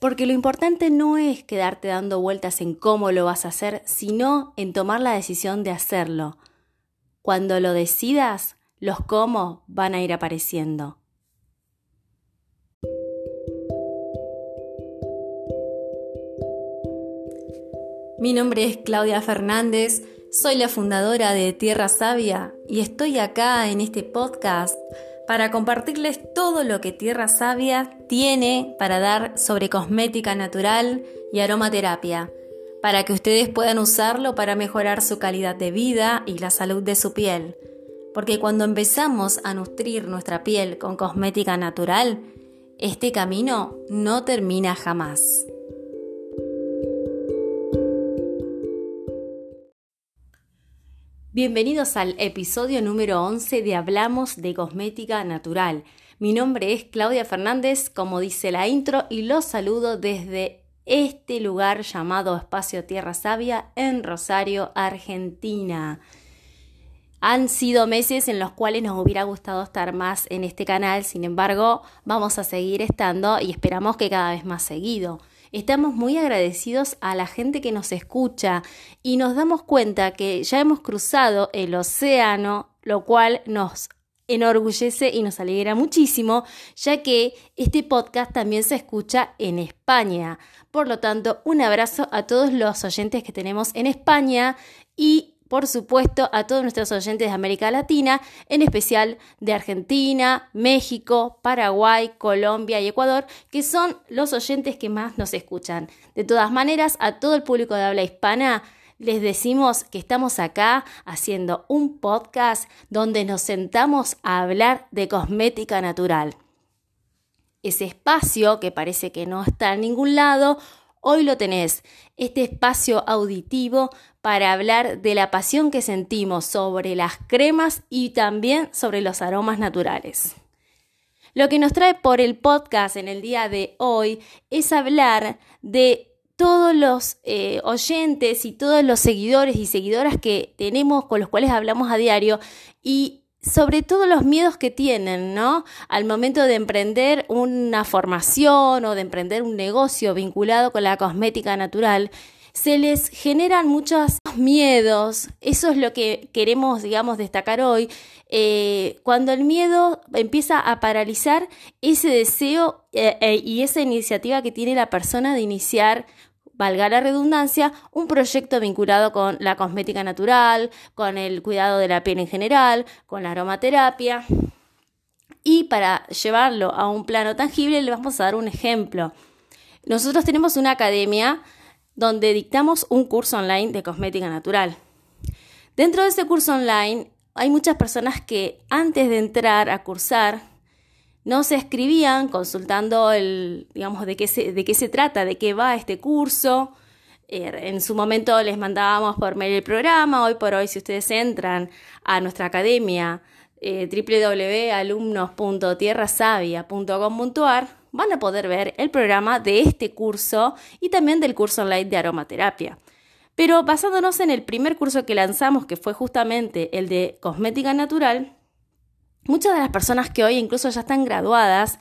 Porque lo importante no es quedarte dando vueltas en cómo lo vas a hacer, sino en tomar la decisión de hacerlo. Cuando lo decidas, los cómo van a ir apareciendo. Mi nombre es Claudia Fernández, soy la fundadora de Tierra Sabia y estoy acá en este podcast para compartirles todo lo que Tierra Sabia tiene para dar sobre cosmética natural y aromaterapia, para que ustedes puedan usarlo para mejorar su calidad de vida y la salud de su piel. Porque cuando empezamos a nutrir nuestra piel con cosmética natural, este camino no termina jamás. Bienvenidos al episodio número 11 de Hablamos de Cosmética Natural. Mi nombre es Claudia Fernández, como dice la intro, y los saludo desde este lugar llamado Espacio Tierra Sabia en Rosario, Argentina. Han sido meses en los cuales nos hubiera gustado estar más en este canal, sin embargo, vamos a seguir estando y esperamos que cada vez más seguido. Estamos muy agradecidos a la gente que nos escucha y nos damos cuenta que ya hemos cruzado el océano, lo cual nos enorgullece y nos alegra muchísimo, ya que este podcast también se escucha en España. Por lo tanto, un abrazo a todos los oyentes que tenemos en España y por supuesto, a todos nuestros oyentes de América Latina, en especial de Argentina, México, Paraguay, Colombia y Ecuador, que son los oyentes que más nos escuchan. De todas maneras, a todo el público de habla hispana, les decimos que estamos acá haciendo un podcast donde nos sentamos a hablar de cosmética natural. Ese espacio que parece que no está en ningún lado, hoy lo tenés, este espacio auditivo para hablar de la pasión que sentimos sobre las cremas y también sobre los aromas naturales. Lo que nos trae por el podcast en el día de hoy es hablar de todos los eh, oyentes y todos los seguidores y seguidoras que tenemos con los cuales hablamos a diario y sobre todo los miedos que tienen, ¿no? Al momento de emprender una formación o de emprender un negocio vinculado con la cosmética natural se les generan muchos miedos. Eso es lo que queremos, digamos, destacar hoy. Eh, cuando el miedo empieza a paralizar ese deseo eh, eh, y esa iniciativa que tiene la persona de iniciar valga la redundancia, un proyecto vinculado con la cosmética natural, con el cuidado de la piel en general, con la aromaterapia. Y para llevarlo a un plano tangible, le vamos a dar un ejemplo. Nosotros tenemos una academia donde dictamos un curso online de cosmética natural. Dentro de ese curso online hay muchas personas que antes de entrar a cursar no se escribían consultando el, digamos, de qué se, de qué se trata, de qué va este curso. Er, en su momento les mandábamos por mail el programa. Hoy por hoy, si ustedes entran a nuestra academia eh, www.alumnos.tierrasavia.com.ar, van a poder ver el programa de este curso y también del curso online de aromaterapia. Pero basándonos en el primer curso que lanzamos, que fue justamente el de cosmética natural, muchas de las personas que hoy incluso ya están graduadas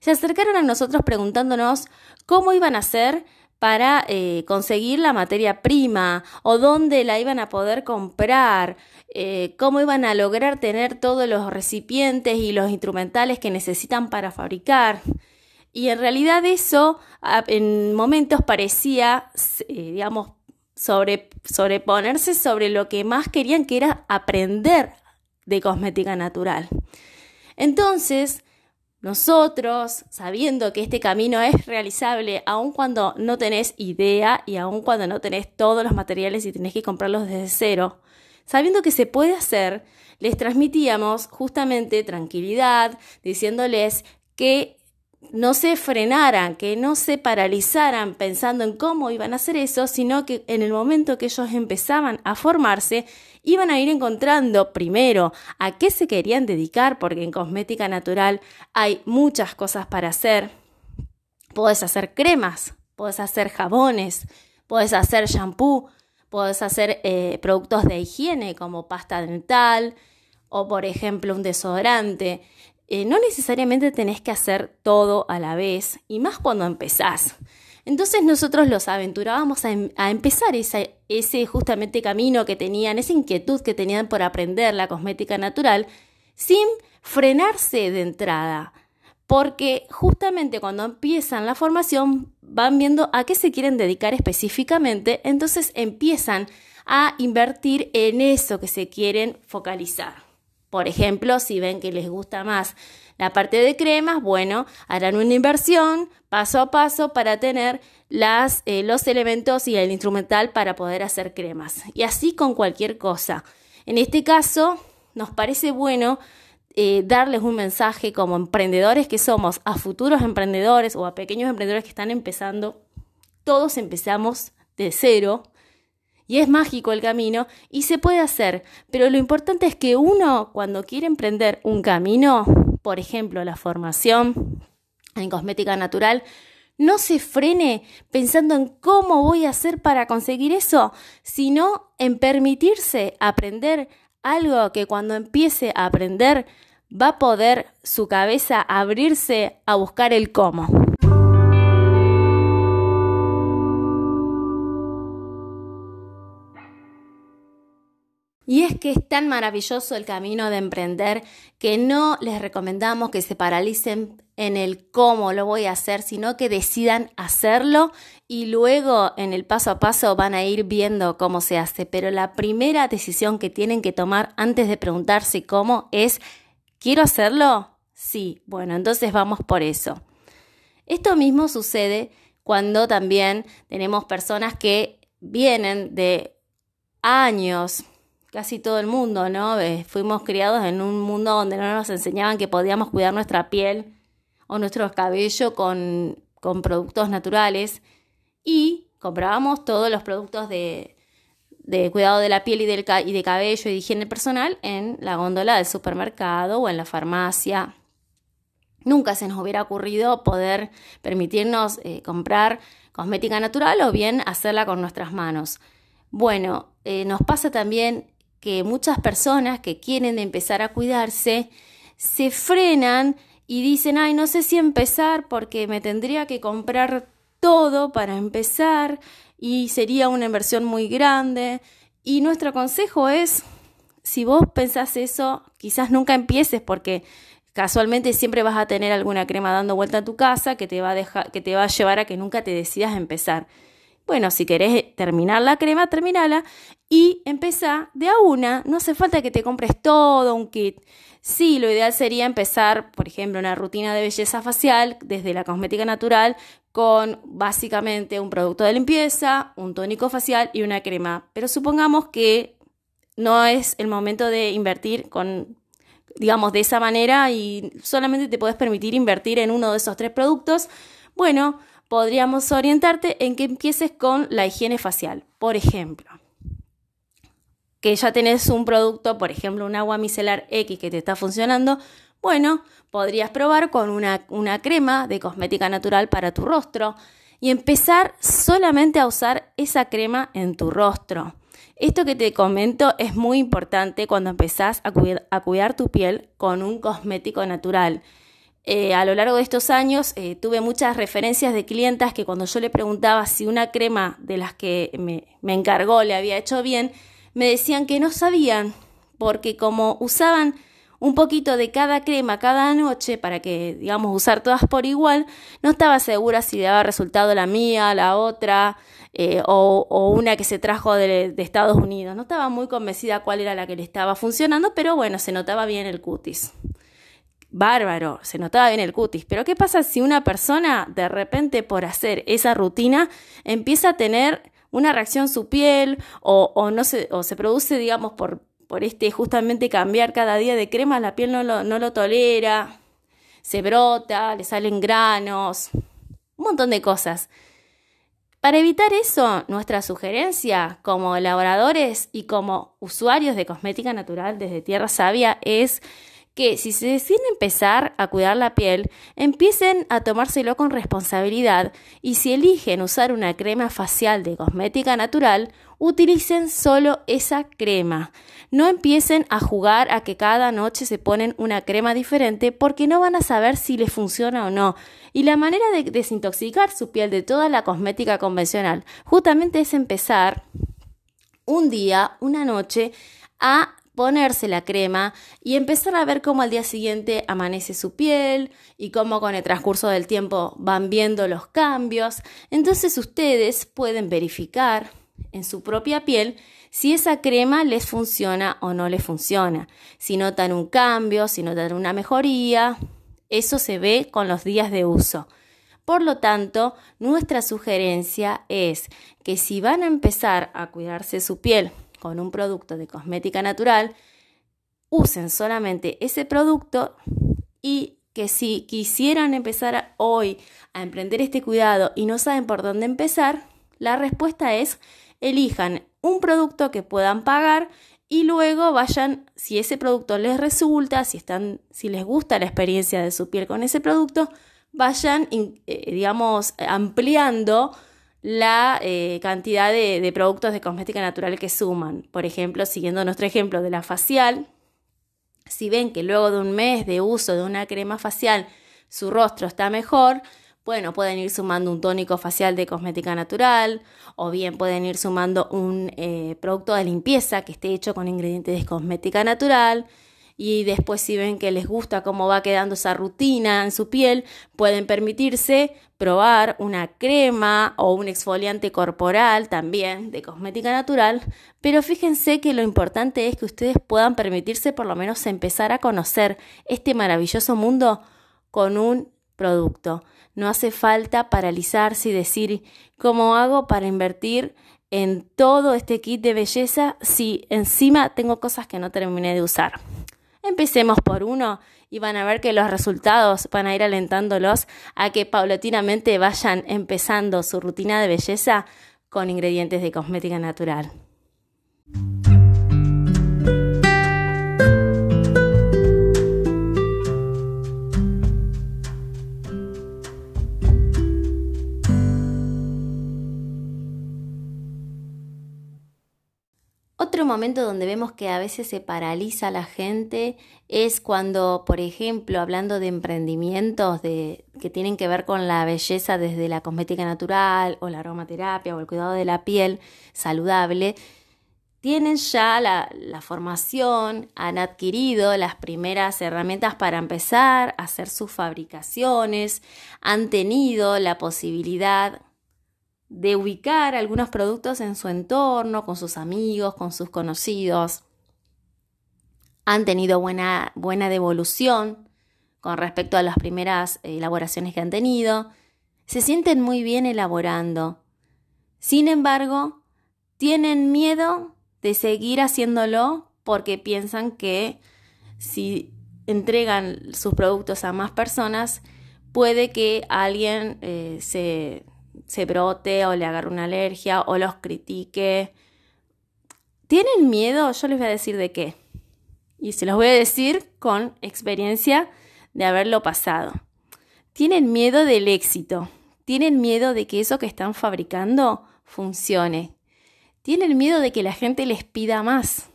se acercaron a nosotros preguntándonos cómo iban a hacer para eh, conseguir la materia prima o dónde la iban a poder comprar, eh, cómo iban a lograr tener todos los recipientes y los instrumentales que necesitan para fabricar. Y en realidad eso en momentos parecía, eh, digamos, sobre, sobreponerse sobre lo que más querían, que era aprender de cosmética natural. Entonces, nosotros, sabiendo que este camino es realizable, aun cuando no tenés idea y aun cuando no tenés todos los materiales y tenés que comprarlos desde cero, sabiendo que se puede hacer, les transmitíamos justamente tranquilidad, diciéndoles que no se frenaran, que no se paralizaran pensando en cómo iban a hacer eso, sino que en el momento que ellos empezaban a formarse, iban a ir encontrando primero a qué se querían dedicar, porque en cosmética natural hay muchas cosas para hacer. Puedes hacer cremas, puedes hacer jabones, puedes hacer shampoo, puedes hacer eh, productos de higiene como pasta dental o por ejemplo un desodorante. Eh, no necesariamente tenés que hacer todo a la vez, y más cuando empezás. Entonces nosotros los aventurábamos a, em, empezar ese justamente camino que tenían, esa inquietud que tenían por aprender la cosmética natural, sin frenarse de entrada, porque justamente cuando empiezan la formación van viendo a qué se quieren dedicar específicamente, entonces empiezan a invertir en eso que se quieren focalizar. Por ejemplo, si ven que les gusta más la parte de cremas, bueno, harán una inversión paso a paso para tener eh, los elementos y el instrumental para poder hacer cremas. Y así con cualquier cosa. En este caso, nos parece bueno eh, darles un mensaje como emprendedores que somos a futuros emprendedores o a pequeños emprendedores que están empezando. Todos empezamos de cero y es mágico el camino y se puede hacer, pero lo importante es que uno cuando quiere emprender un camino, por ejemplo la formación en cosmética natural, no se frene pensando en cómo voy a hacer para conseguir eso, sino en permitirse aprender algo que cuando empiece a aprender va a poder su cabeza abrirse a buscar el cómo. Y es que es tan maravilloso el camino de emprender que no les recomendamos que se paralicen en el cómo lo voy a hacer, sino que decidan hacerlo y luego en el paso a paso van a ir viendo cómo se hace. Pero la primera decisión que tienen que tomar antes de preguntarse cómo es, ¿quiero hacerlo? Sí, bueno, entonces vamos por eso. Esto mismo sucede cuando también tenemos personas que vienen de años casi todo el mundo, ¿no? Fuimos criados en un mundo donde no nos enseñaban que podíamos cuidar nuestra piel o nuestro cabello con, productos naturales y comprábamos todos los productos de, cuidado de la piel y, del, y de cabello y de higiene personal en la góndola del supermercado o en la farmacia. Nunca se nos hubiera ocurrido poder permitirnos eh, comprar cosmética natural o bien hacerla con nuestras manos. Bueno, eh, nos pasa también que muchas personas que quieren empezar a cuidarse se frenan y dicen, ay, no sé si empezar porque me tendría que comprar todo para empezar y sería una inversión muy grande. Y nuestro consejo es, si vos pensás eso, quizás nunca empieces porque casualmente siempre vas a tener alguna crema dando vuelta a tu casa que te va a dejar, que te va a llevar a que nunca te decidas empezar. Bueno, si querés terminar la crema, terminala y empezá de a una. No hace falta que te compres todo un kit. Sí, lo ideal sería empezar, por ejemplo, una rutina de belleza facial desde la cosmética natural con básicamente un producto de limpieza, un tónico facial y una crema. Pero supongamos que no es el momento de invertir con, digamos, de esa manera y solamente te puedes permitir invertir en uno de esos tres productos. Bueno, podríamos orientarte en que empieces con la higiene facial. Por ejemplo, que ya tenés un producto, por ejemplo, un agua micelar X que te está funcionando, bueno, podrías probar con una, crema de cosmética natural para tu rostro y empezar solamente a usar esa crema en tu rostro. Esto que te comento es muy importante cuando empezás a cuidar tu piel con un cosmético natural. Eh, a lo largo de estos años eh, tuve muchas referencias de clientas que cuando yo le preguntaba si una crema de las que me, encargó le había hecho bien, me decían que no sabían, porque como usaban un poquito de cada crema cada noche para que, digamos, usar todas por igual, no estaba segura si daba resultado la mía, la otra, eh, o, o, una que se trajo de, de, Estados Unidos. No estaba muy convencida cuál era la que le estaba funcionando, pero bueno, se notaba bien el cutis bárbaro, se notaba bien el cutis. Pero ¿qué pasa si una persona de repente por hacer esa rutina empieza a tener una reacción su piel o, no se, o se produce, digamos, por, por este justamente cambiar cada día de crema, la piel no lo, no lo tolera, se brota, le salen granos, un montón de cosas. Para evitar eso, nuestra sugerencia como elaboradores y como usuarios de cosmética natural desde Tierra Sabia es que si se deciden empezar a cuidar la piel, empiecen a tomárselo con responsabilidad y si eligen usar una crema facial de cosmética natural, utilicen solo esa crema. No empiecen a jugar a que cada noche se ponen una crema diferente porque no van a saber si les funciona o no. Y la manera de desintoxicar su piel de toda la cosmética convencional justamente es empezar un día, una noche, a ponerse la crema y empezar a ver cómo al día siguiente amanece su piel y cómo con el transcurso del tiempo van viendo los cambios. Entonces ustedes pueden verificar en su propia piel si esa crema les funciona o no les funciona. Si notan un cambio, si notan una mejoría, eso se ve con los días de uso. Por lo tanto, nuestra sugerencia es que si van a empezar a cuidarse su piel con un producto de cosmética natural, usen solamente ese producto y que si quisieran empezar hoy a emprender este cuidado y no saben por dónde empezar, la respuesta es elijan un producto que puedan pagar y luego vayan, si ese producto les resulta, si, están, si les gusta la experiencia de su piel con ese producto, vayan, eh, digamos, ampliando la eh, cantidad de, productos de cosmética natural que suman. Por ejemplo, siguiendo nuestro ejemplo de la facial, si ven que luego de un mes de uso de una crema facial su rostro está mejor, bueno, pueden ir sumando un tónico facial de cosmética natural o bien pueden ir sumando un eh, producto de limpieza que esté hecho con ingredientes de cosmética natural y después si ven que les gusta cómo va quedando esa rutina en su piel, pueden permitirse probar una crema o un exfoliante corporal también de cosmética natural, pero fíjense que lo importante es que ustedes puedan permitirse por lo menos empezar a conocer este maravilloso mundo con un producto. No hace falta paralizarse y decir cómo hago para invertir en todo este kit de belleza si encima tengo cosas que no terminé de usar. Empecemos por uno y van a ver que los resultados van a ir alentándolos a que paulatinamente vayan empezando su rutina de belleza con ingredientes de cosmética natural. Otro momento donde vemos que a veces se paraliza la gente es cuando, por ejemplo, hablando de emprendimientos que tienen que ver con la belleza desde la cosmética natural o la aromaterapia o el cuidado de la piel saludable, tienen ya la, la formación, han adquirido las primeras herramientas para empezar a hacer sus fabricaciones, han tenido la posibilidad de ubicar algunos productos en su entorno, con sus amigos, con sus conocidos. Han tenido buena, buena devolución con respecto a las primeras elaboraciones que han tenido. Se sienten muy bien elaborando. Sin embargo, tienen miedo de seguir haciéndolo porque piensan que si entregan sus productos a más personas, puede que alguien eh, se, se brote o le agarre una alergia o los critique. ¿Tienen miedo? Yo les voy a decir de qué. Y se los voy a decir con experiencia de haberlo pasado. Tienen miedo del éxito. Tienen miedo de que eso que están fabricando funcione. Tienen miedo de que la gente les pida más.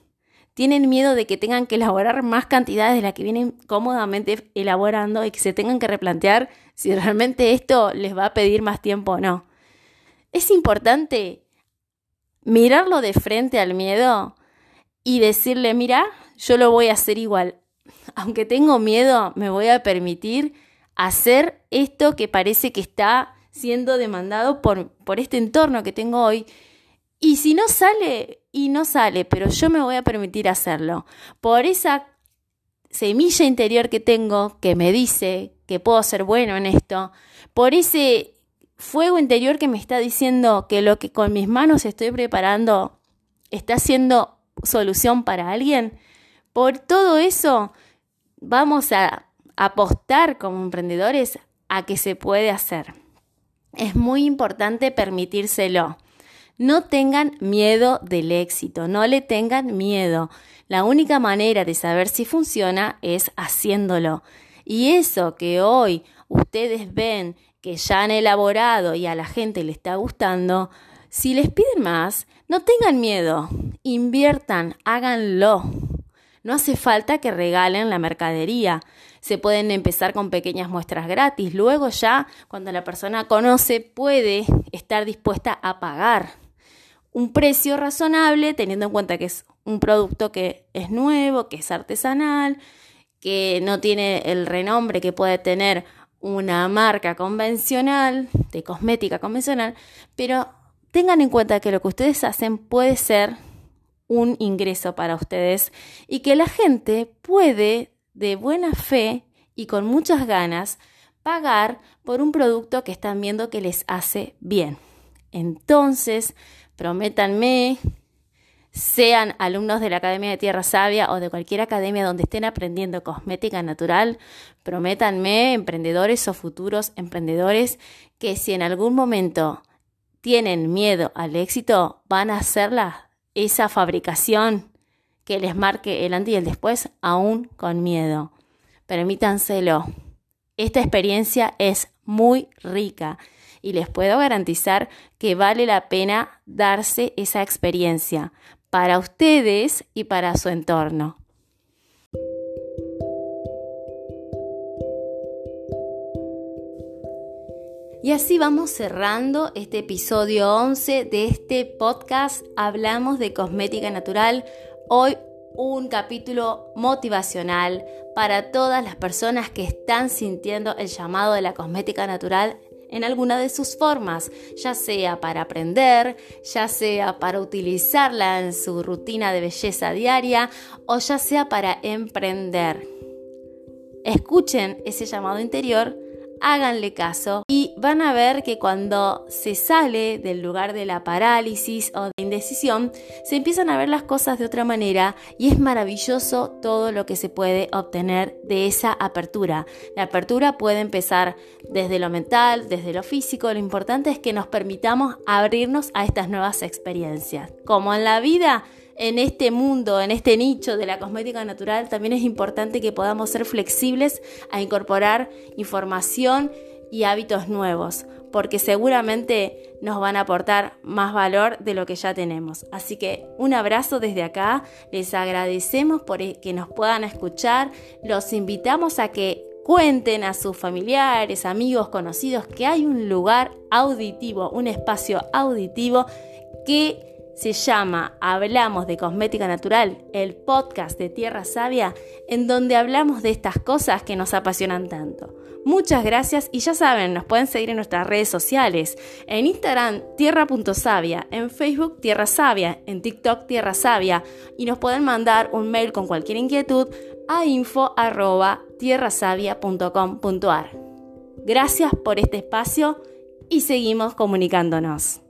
Tienen miedo de que tengan que elaborar más cantidades de las que vienen cómodamente elaborando y que se tengan que replantear si realmente esto les va a pedir más tiempo o no. Es importante mirarlo de frente al miedo y decirle, mira, yo lo voy a hacer igual. Aunque tengo miedo, me voy a permitir hacer esto que parece que está siendo demandado por, por este entorno que tengo hoy. Y si no sale, y no sale, pero yo me voy a permitir hacerlo. Por esa semilla interior que tengo que me dice que puedo ser bueno en esto, por ese fuego interior que me está diciendo que lo que con mis manos estoy preparando está siendo solución para alguien, por todo eso vamos a apostar como emprendedores a que se puede hacer. Es muy importante permitírselo. No tengan miedo del éxito, no le tengan miedo. La única manera de saber si funciona es haciéndolo. Y eso que hoy ustedes ven que ya han elaborado y a la gente le está gustando, Si les piden más, no tengan miedo, inviertan, háganlo. No hace falta que regalen la mercadería. Se pueden empezar con pequeñas muestras gratis. Luego ya, cuando la persona conoce, puede estar dispuesta a pagar un precio razonable, teniendo en cuenta que es un producto que es nuevo, que es artesanal, que no tiene el renombre que puede tener una marca convencional, de cosmética convencional, pero tengan en cuenta que lo que ustedes hacen puede ser un ingreso para ustedes y que la gente puede de buena fe y con muchas ganas pagar por un producto que están viendo que les hace bien. Entonces, prométanme, sean alumnos de la Academia de Tierra Sabia o de cualquier academia donde estén aprendiendo cosmética natural, prométanme, emprendedores o futuros emprendedores, que si en algún momento tienen miedo al éxito, van a hacerla esa fabricación que les marque el antes y el después, aún con miedo. Permítanselo. Esta experiencia es muy rica y les puedo garantizar que vale la pena darse esa experiencia para ustedes y para su entorno. Y así vamos cerrando este episodio 11 de este podcast. Hablamos de cosmética natural. Hoy un capítulo motivacional para todas las personas que están sintiendo el llamado de la cosmética natural en alguna de sus formas, ya sea para aprender, ya sea para utilizarla en su rutina de belleza diaria o ya sea para emprender. Escuchen ese llamado interior háganle caso y van a ver que cuando se sale del lugar de la parálisis o de indecisión, se empiezan a ver las cosas de otra manera y es maravilloso todo lo que se puede obtener de esa apertura. La apertura puede empezar desde lo mental, desde lo físico, lo importante es que nos permitamos abrirnos a estas nuevas experiencias. Como en la vida, en este mundo, en este nicho de la cosmética natural, también es importante que podamos ser flexibles a incorporar información y hábitos nuevos, porque seguramente nos van a aportar más valor de lo que ya tenemos. Así que un abrazo desde acá, les agradecemos por e-, que nos puedan escuchar, los invitamos a que cuenten a sus familiares, amigos, conocidos que hay un lugar auditivo, un espacio auditivo que se llama Hablamos de Cosmética Natural, el podcast de Tierra Sabia, en donde hablamos de estas cosas que nos apasionan tanto. Muchas gracias y ya saben, nos pueden seguir en nuestras redes sociales, en Instagram tierra.savia, en Facebook Tierra Sabia, en TikTok Tierra Sabia y nos pueden mandar un mail con cualquier inquietud a info@tierrasavia.com.ar. Gracias por este espacio y seguimos comunicándonos.